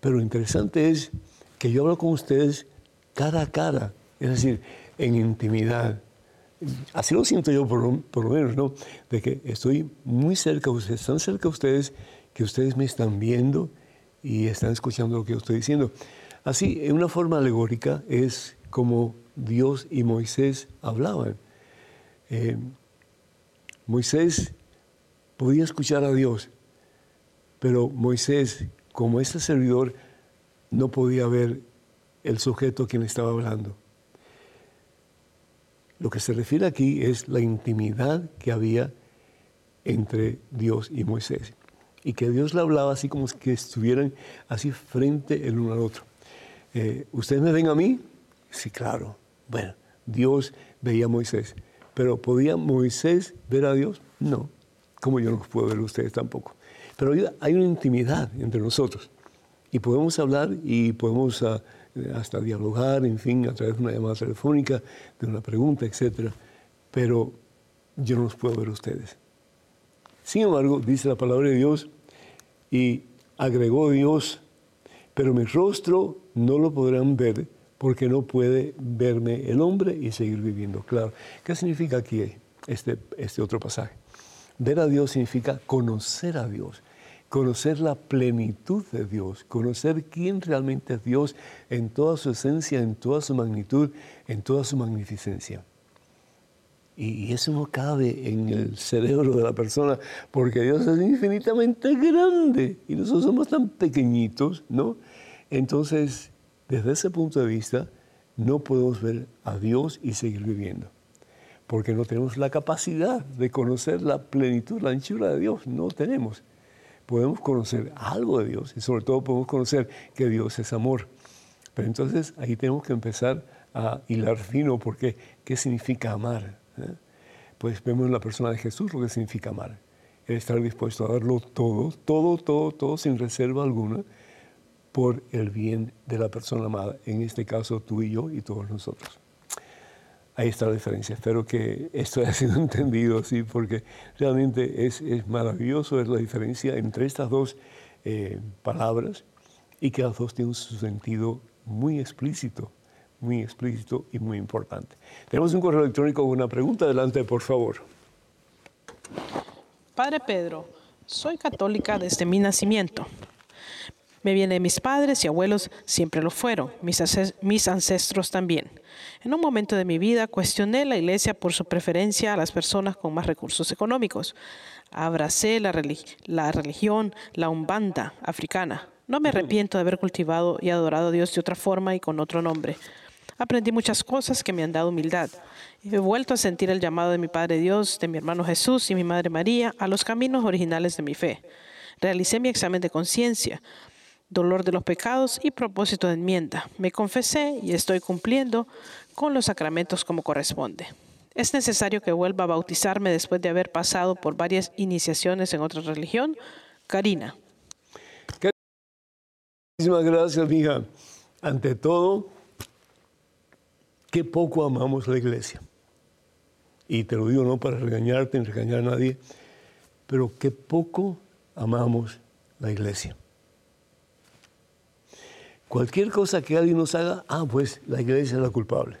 Pero lo interesante es que yo hablo con ustedes cara a cara, es decir, en intimidad. Así lo siento yo por, lo menos, ¿no? De que estoy muy cerca de ustedes, tan cerca de ustedes que ustedes me están viendo y están escuchando lo que yo estoy diciendo. Así, en una forma alegórica, es como Dios y Moisés hablaban. Eh, Moisés podía escuchar a Dios, pero Moisés como este servidor no podía ver el sujeto a quien estaba hablando. Lo que se refiere aquí es la intimidad que había entre Dios y Moisés. Y que Dios le hablaba así como que estuvieran así frente el uno al otro. Eh, ¿Ustedes me ven a mí? Sí, claro. Bueno, Dios veía a Moisés. Pero ¿podía Moisés ver a Dios? No. Como yo no puedo ver a ustedes tampoco. Pero hay una intimidad entre nosotros y podemos hablar y podemos ah, hasta dialogar, en fin, a través de una llamada telefónica, de una pregunta, etc. Pero yo no los puedo ver a ustedes. Sin embargo, dice la palabra de Dios y agregó Dios, pero mi rostro no lo podrán ver porque no puede verme el hombre y seguir viviendo. Claro, ¿qué significa aquí este, este otro pasaje? Ver a Dios significa conocer a Dios, conocer la plenitud de Dios, conocer quién realmente es Dios en toda su esencia, en toda su magnitud, en toda su magnificencia. Y, eso no cabe en el cerebro de la persona, porque Dios es infinitamente grande y nosotros somos tan pequeñitos, ¿no? Entonces, desde ese punto de vista, no podemos ver a Dios y seguir viviendo porque no tenemos la capacidad de conocer la plenitud, la anchura de Dios, no tenemos. Podemos conocer algo de Dios y sobre todo podemos conocer que Dios es amor. Pero entonces ahí tenemos que empezar a hilar fino porque ¿qué significa amar? ¿Eh? Pues vemos en la persona de Jesús lo que significa amar. El estar dispuesto a darlo todo, todo, todo, todo, sin reserva alguna, por el bien de la persona amada. En este caso tú y yo y todos nosotros. Ahí está la diferencia. Espero que esto haya sido entendido, sí, porque realmente es, maravilloso ver la diferencia entre estas dos eh, palabras y que las dos tienen su sentido muy explícito, muy explícito y muy importante. Tenemos un correo electrónico con una pregunta. Adelante, por favor. Padre Pedro, soy católica desde mi nacimiento. Me viene de mis padres y abuelos, siempre lo fueron, mis, ancestros también. En un momento de mi vida cuestioné la iglesia por su preferencia a las personas con más recursos económicos. Abracé la, la religión, la umbanda africana. No me arrepiento de haber cultivado y adorado a Dios de otra forma y con otro nombre. Aprendí muchas cosas que me han dado humildad. He vuelto a sentir el llamado de mi Padre Dios, de mi hermano Jesús y mi Madre María a los caminos originales de mi fe. Realicé mi examen de conciencia, dolor de los pecados y propósito de enmienda. Me confesé y estoy cumpliendo con los sacramentos como corresponde. ¿Es necesario que vuelva a bautizarme después de haber pasado por varias iniciaciones en otra religión? Karina. Muchísimas gracias, amiga. Ante todo, qué poco amamos la iglesia. Y te lo digo no para regañarte ni regañar a nadie, pero qué poco amamos la iglesia. Cualquier cosa que alguien nos haga, ah, pues la iglesia es la culpable.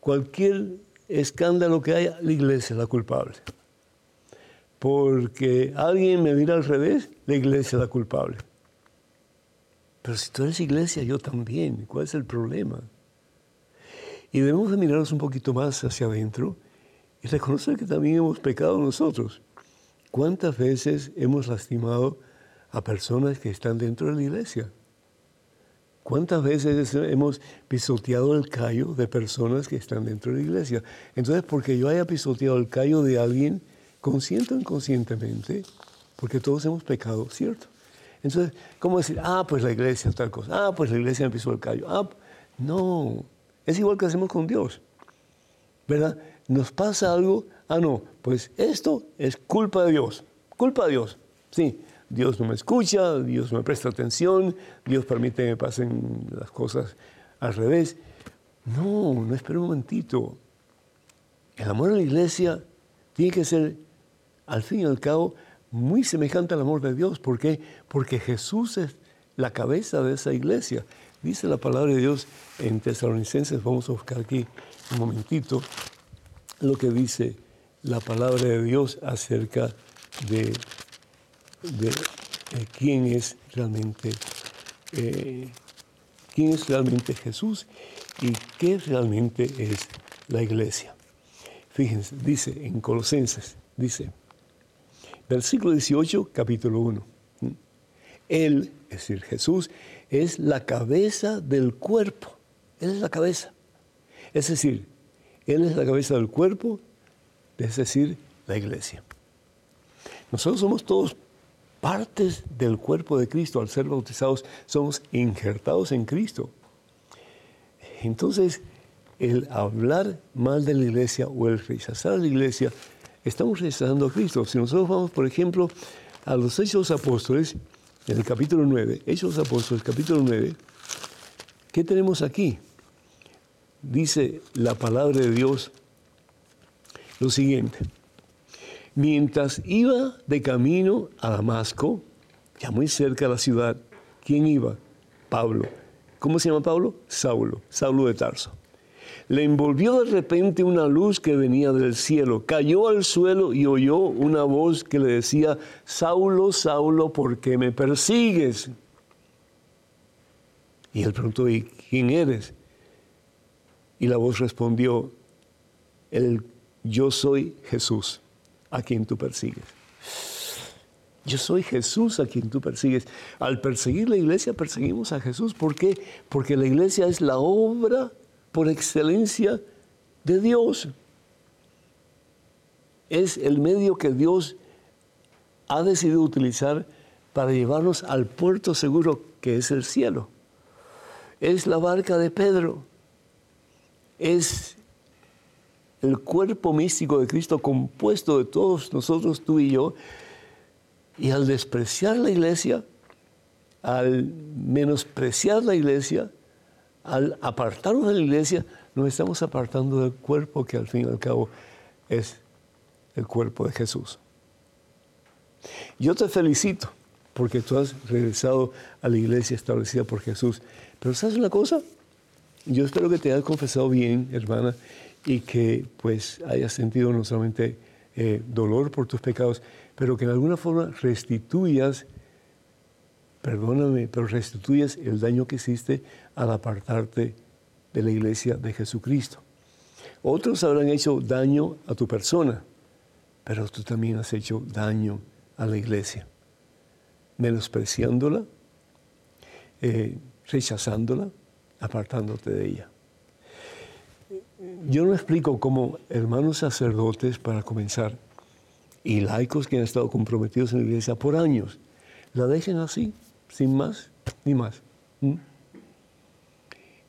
Cualquier escándalo que haya, la iglesia es la culpable. Porque alguien me mira al revés, la iglesia es la culpable. Pero si tú eres iglesia, yo también. ¿Cuál es el problema? Y debemos de mirarnos un poquito más hacia adentro y reconocer que también hemos pecado nosotros. ¿Cuántas veces hemos lastimado a personas que están dentro de la iglesia? ¿Cuántas veces hemos pisoteado el callo de personas que están dentro de la iglesia? Entonces, porque yo haya pisoteado el callo de alguien, consciente o inconscientemente, porque todos hemos pecado, ¿cierto? Entonces, ¿cómo decir, ah, pues la iglesia tal cosa, ah, pues la iglesia me pisó el callo? Ah, no, es igual que hacemos con Dios, ¿verdad? Nos pasa algo, ah, no, pues esto es culpa de Dios, culpa de Dios, sí. Dios no me escucha, Dios no me presta atención, Dios permite que me pasen las cosas al revés. No, no espera un momentito. El amor a la iglesia tiene que ser, al fin y al cabo, muy semejante al amor de Dios. ¿Por qué? Porque Jesús es la cabeza de esa iglesia. Dice la palabra de Dios en Tesalonicenses, vamos a buscar aquí un momentito, lo que dice la palabra de Dios acerca de, de, quién es realmente eh, quién es realmente Jesús y qué realmente es la iglesia. Fíjense, dice en Colosenses, dice, versículo 18, capítulo 1. Él, es decir, Jesús, es la cabeza del cuerpo. Él es la cabeza. Es decir, Él es la cabeza del cuerpo, es decir, la iglesia. Nosotros somos todos partes del cuerpo de Cristo. Al ser bautizados, somos injertados en Cristo. Entonces, el hablar mal de la iglesia o el rechazar a la iglesia, estamos rechazando a Cristo. Si nosotros vamos, por ejemplo, a los Hechos Apóstoles, en el capítulo 9, Hechos Apóstoles, capítulo 9, ¿qué tenemos aquí? Dice la palabra de Dios lo siguiente. Mientras iba de camino a Damasco, ya muy cerca de la ciudad, ¿quién iba? Pablo. ¿Cómo se llama Pablo? Saulo, Saulo de Tarso. Le envolvió de repente una luz que venía del cielo. Cayó al suelo y oyó una voz que le decía, Saulo, Saulo, ¿por qué me persigues? Y él preguntó, ¿y quién eres? Y la voz respondió, el, yo soy Jesús, a quien tú persigues. Yo soy Jesús a quien tú persigues. Al perseguir la iglesia, perseguimos a Jesús. ¿Por qué? Porque la iglesia es la obra por excelencia de Dios. Es el medio que Dios ha decidido utilizar para llevarnos al puerto seguro que es el cielo. Es la barca de Pedro. Es el cuerpo místico de Cristo compuesto de todos nosotros, tú y yo. Y al despreciar la iglesia, al menospreciar la iglesia, al apartarnos de la iglesia, nos estamos apartando del cuerpo que al fin y al cabo es el cuerpo de Jesús. Yo te felicito porque tú has regresado a la iglesia establecida por Jesús. Pero ¿sabes una cosa? Yo espero que te hayas confesado bien, hermana, y que pues hayas sentido no solamente eh, dolor por tus pecados, pero que en alguna forma restituyas perdóname, pero restituyes el daño que hiciste al apartarte de la iglesia de Jesucristo. Otros habrán hecho daño a tu persona, pero tú también has hecho daño a la iglesia, menospreciándola, eh, rechazándola, apartándote de ella. Yo no explico cómo hermanos sacerdotes, para comenzar, y laicos que han estado comprometidos en la iglesia por años, la dejen así, sin más ni más. ¿Mm?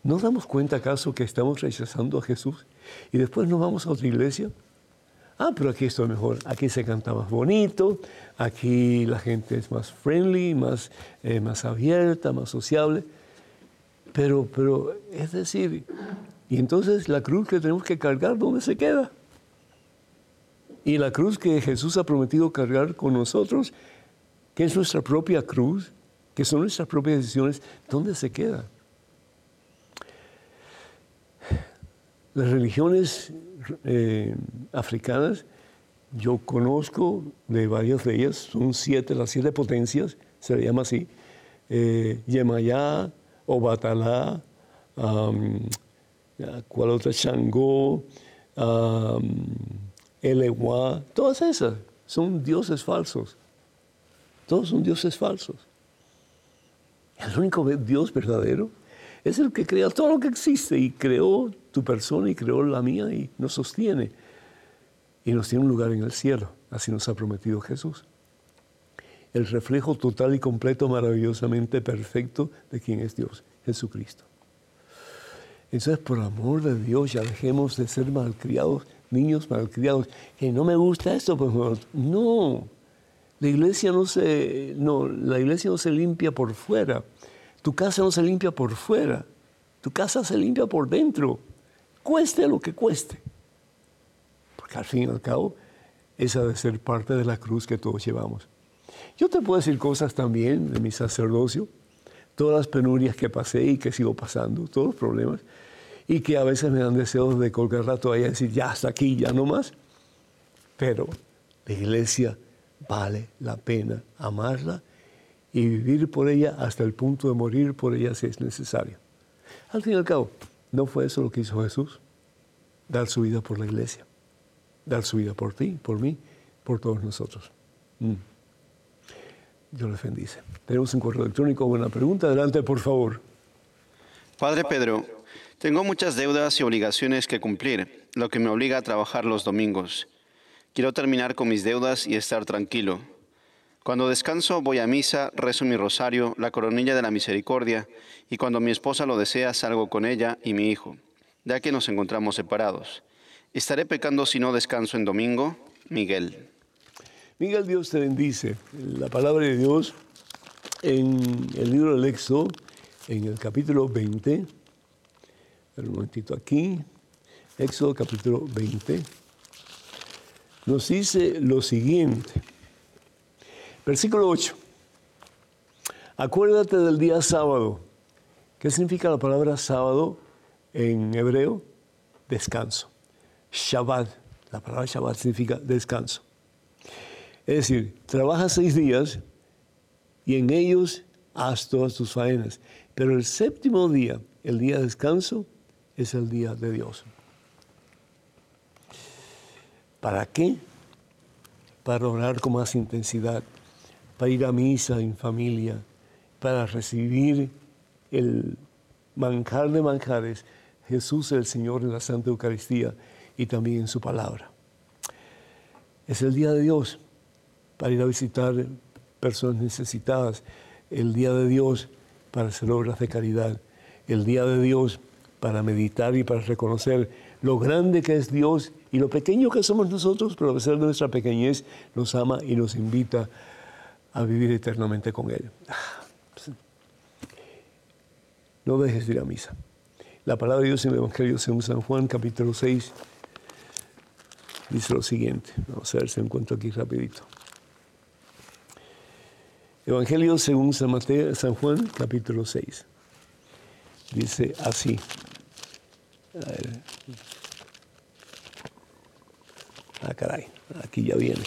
¿No damos cuenta acaso que estamos rechazando a Jesús y después nos vamos a otra iglesia? Ah, pero aquí estoy mejor, aquí se canta más bonito, aquí la gente es más friendly, más, eh, más abierta, más sociable. Pero, pero, es decir, y entonces la cruz que tenemos que cargar, ¿dónde se queda? Y la cruz que Jesús ha prometido cargar con nosotros, que es nuestra propia cruz, que son nuestras propias decisiones, ¿dónde se queda? Las religiones eh, africanas, yo conozco de varias de ellas, son siete, las siete potencias, se le llama así, eh, Yemayá, Obatalá, ¿cuál otra? Changó, Eleguá, todas esas son dioses falsos. Todos son dioses falsos. El único Dios verdadero es el que crea todo lo que existe y creó tu persona y creó la mía y nos sostiene y nos tiene un lugar en el cielo. Así nos ha prometido Jesús. El reflejo total y completo, maravillosamente perfecto de quien es Dios, Jesucristo. Entonces, por amor de Dios, ya dejemos de ser malcriados, niños malcriados. Que no me gusta esto, pues no. La iglesia no se, no, la iglesia no se limpia por fuera. Tu casa no se limpia por fuera. Tu casa se limpia por dentro. Cueste lo que cueste. Porque al fin y al cabo, esa debe ser parte de la cruz que todos llevamos. Yo te puedo decir cosas también de mi sacerdocio, todas las penurias que pasé y que sigo pasando, todos los problemas, y que a veces me dan deseos de colgar la toalla y decir, ya hasta aquí, ya no más. Pero la iglesia vale la pena amarla y vivir por ella hasta el punto de morir por ella si es necesario. Al fin y al cabo, ¿no fue eso lo que hizo Jesús? Dar su vida por la iglesia, dar su vida por ti, por mí, por todos nosotros. Mm. Dios les bendice. Tenemos un correo electrónico, una pregunta. Adelante, por favor. Padre Pedro, tengo muchas deudas y obligaciones que cumplir, lo que me obliga a trabajar los domingos. Quiero terminar con mis deudas y estar tranquilo. Cuando descanso voy a misa, rezo mi rosario, la coronilla de la misericordia, y cuando mi esposa lo desea salgo con ella y mi hijo, ya que nos encontramos separados. ¿Estaré pecando si no descanso en domingo? Miguel. Miguel, Dios te bendice. La palabra de Dios en el libro del Éxodo, en el capítulo 20, un momentito aquí, Éxodo capítulo 20 nos dice lo siguiente. Versículo 8. Acuérdate del día sábado. ¿Qué significa la palabra sábado en hebreo? Descanso. Shabbat. La palabra Shabbat significa descanso. Es decir, trabaja seis días y en ellos haz todas tus faenas. Pero el séptimo día, el día de descanso, es el día de Dios. ¿Para qué? Para orar con más intensidad, para ir a misa en familia, para recibir el manjar de manjares, Jesús el Señor en la Santa Eucaristía y también en su palabra. Es el día de Dios para ir a visitar personas necesitadas, el día de Dios para hacer obras de caridad, el día de Dios para meditar y para reconocer lo grande que es Dios y lo pequeño que somos nosotros, pero a pesar de nuestra pequeñez, nos ama y nos invita a vivir eternamente con Él. No dejes de ir a misa. La palabra de Dios en el Evangelio según San Juan, capítulo 6, dice lo siguiente. Vamos a ver si encuentro aquí rapidito. Evangelio según San, Mateo, San Juan, capítulo 6. Dice así. A ver. Ah, caray, aquí ya viene.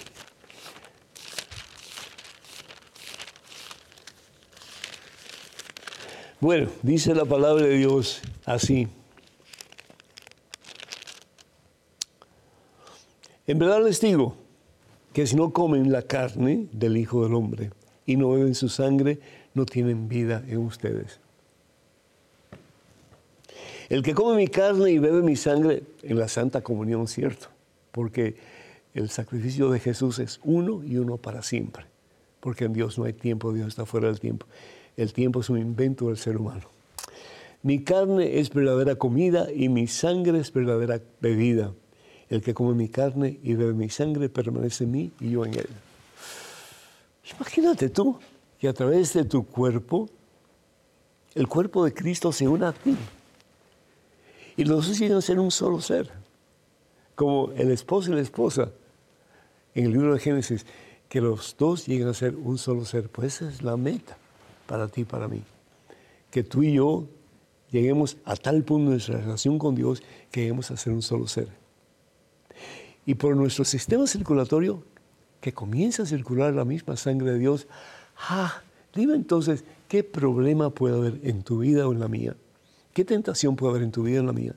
Bueno, dice la palabra de Dios así. En verdad les digo que si no comen la carne del Hijo del Hombre y no beben su sangre, no tienen vida en ustedes. El que come mi carne y bebe mi sangre en la Santa Comunión, cierto, porque el sacrificio de Jesús es uno y uno para siempre, porque en Dios no hay tiempo, Dios está fuera del tiempo. El tiempo es un invento del ser humano. Mi carne es verdadera comida y mi sangre es verdadera bebida. El que come mi carne y bebe mi sangre permanece en mí y yo en él. Imagínate tú que a través de tu cuerpo, el cuerpo de Cristo se une a ti. Y los dos llegan a ser un solo ser, como el esposo y la esposa en el libro de Génesis, que los dos llegan a ser un solo ser. Pues esa es la meta para ti y para mí. Que tú y yo lleguemos a tal punto de nuestra relación con Dios que lleguemos a ser un solo ser y por nuestro sistema circulatorio que comienza a circular la misma sangre de Dios, ah, dime entonces, ¿qué problema puede haber en tu vida o en la mía? ¿Qué tentación puede haber en tu vida o en la mía?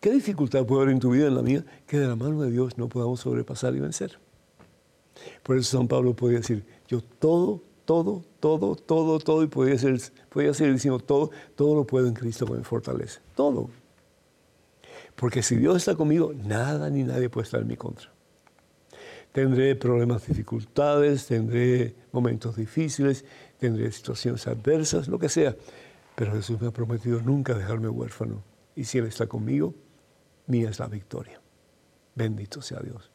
¿Qué dificultad puede haber en tu vida o en la mía que de la mano de Dios no podamos sobrepasar y vencer? Por eso San Pablo podía decir, yo todo, todo, todo, todo, todo, y podía ser, podía ser diciendo todo, todo lo puedo en Cristo que me fortalece. Todo. Porque si Dios está conmigo, nada ni nadie puede estar en mi contra. Tendré problemas, dificultades, tendré momentos difíciles, tendré situaciones adversas, lo que sea. Pero Jesús me ha prometido nunca dejarme huérfano. Y si Él está conmigo, mía es la victoria. Bendito sea Dios.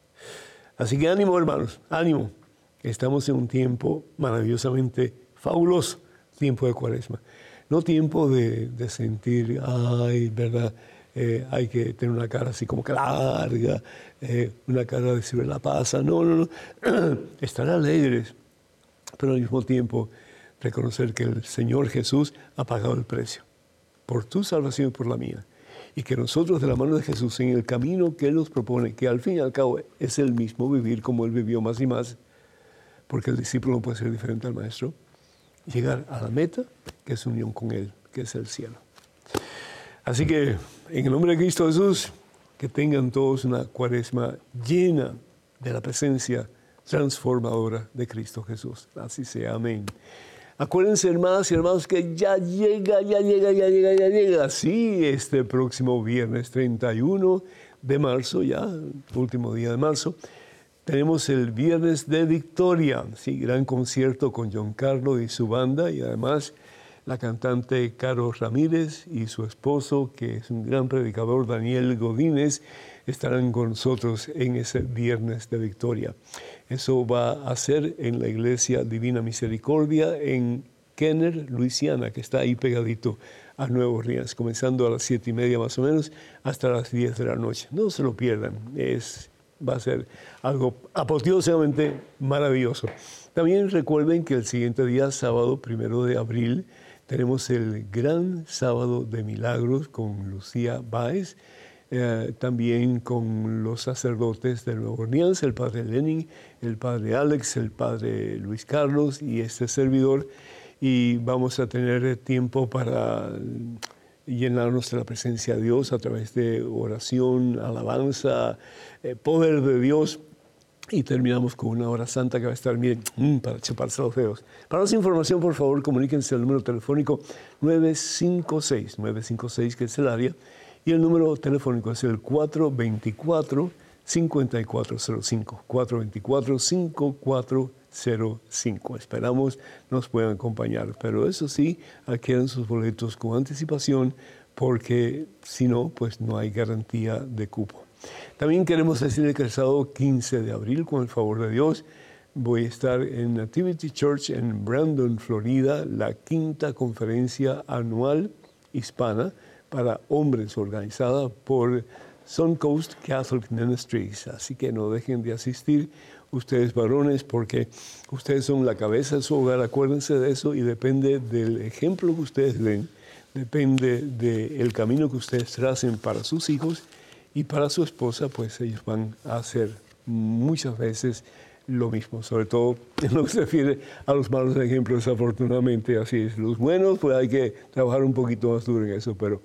Así que ánimo, hermanos, ánimo. Estamos en un tiempo maravillosamente fabuloso, tiempo de cuaresma. No tiempo de, de sentir, ay, ¿verdad? Eh, hay que tener una cara así como que larga, eh, una cara de decir la pasa. No, no, no. Estar alegres, pero al mismo tiempo reconocer que el Señor Jesús ha pagado el precio por tu salvación y por la mía. Y que nosotros de la mano de Jesús, en el camino que Él nos propone, que al fin y al cabo es el mismo vivir como Él vivió más y más, porque el discípulo no puede ser diferente al Maestro, llegar a la meta, que es unión con Él, que es el cielo. Así que en el nombre de Cristo Jesús, que tengan todos una cuaresma llena de la presencia transformadora de Cristo Jesús. Así sea, amén. Acuérdense, hermanas y hermanos, que ya llega, ya llega, ya llega, ya llega. Sí, este próximo viernes 31 de marzo, ya, último día de marzo, tenemos el Viernes de Victoria. Sí, gran concierto con John Carlos y su banda y además la cantante Caro Ramírez y su esposo, que es un gran predicador, Daniel Godínez, estarán con nosotros en ese viernes de victoria. Eso va a ser en la iglesia Divina Misericordia en Kenner, Luisiana, que está ahí pegadito a Nuevo Orleans, comenzando a las siete y media más o menos hasta las 10 de la noche. No se lo pierdan, es, va a ser algo apoteosamente maravilloso. También recuerden que el siguiente día, sábado primero de abril, tenemos el gran sábado de milagros con Lucía Báez, eh, también con los sacerdotes de Nueva Orleans, el padre Lenin, el padre Alex, el padre Luis Carlos y este servidor. Y vamos a tener tiempo para llenarnos de la presencia de Dios a través de oración, alabanza, eh, poder de Dios y terminamos con una hora santa que va a estar, bien mm, para chuparse los dedos. Para más información, por favor, comuníquense al número telefónico 956, 956 que es el área, y el número telefónico es el 424 5405, 424 5405. Esperamos nos puedan acompañar, pero eso sí, adquieran sus boletos con anticipación porque si no, pues no hay garantía de cupo. También queremos decirle que el sábado 15 de abril, con el favor de Dios, voy a estar en Nativity Church en Brandon, Florida, la quinta conferencia anual hispana para hombres organizada por Suncoast Catholic Ministries. Así que no dejen de asistir ustedes varones porque ustedes son la cabeza de su hogar, acuérdense de eso y depende del ejemplo que ustedes den, depende del camino que ustedes tracen para sus hijos y para su esposa, pues ellos van a ser muchas veces lo mismo, sobre todo en lo que se refiere a los malos ejemplos, afortunadamente así es. Los buenos, pues hay que trabajar un poquito más duro en eso, pero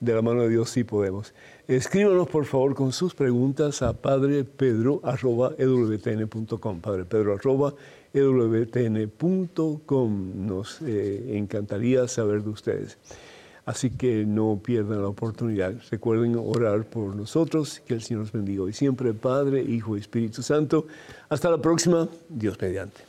de la mano de Dios sí podemos. Escríbanos por favor con sus preguntas a padrepedro.ewtn.com, padrepedro.ewtn.com. Nos eh, encantaría saber de ustedes. Así que no pierdan la oportunidad. Recuerden orar por nosotros. Que el Señor nos bendiga hoy siempre, Padre, Hijo y Espíritu Santo. Hasta la próxima. Dios mediante.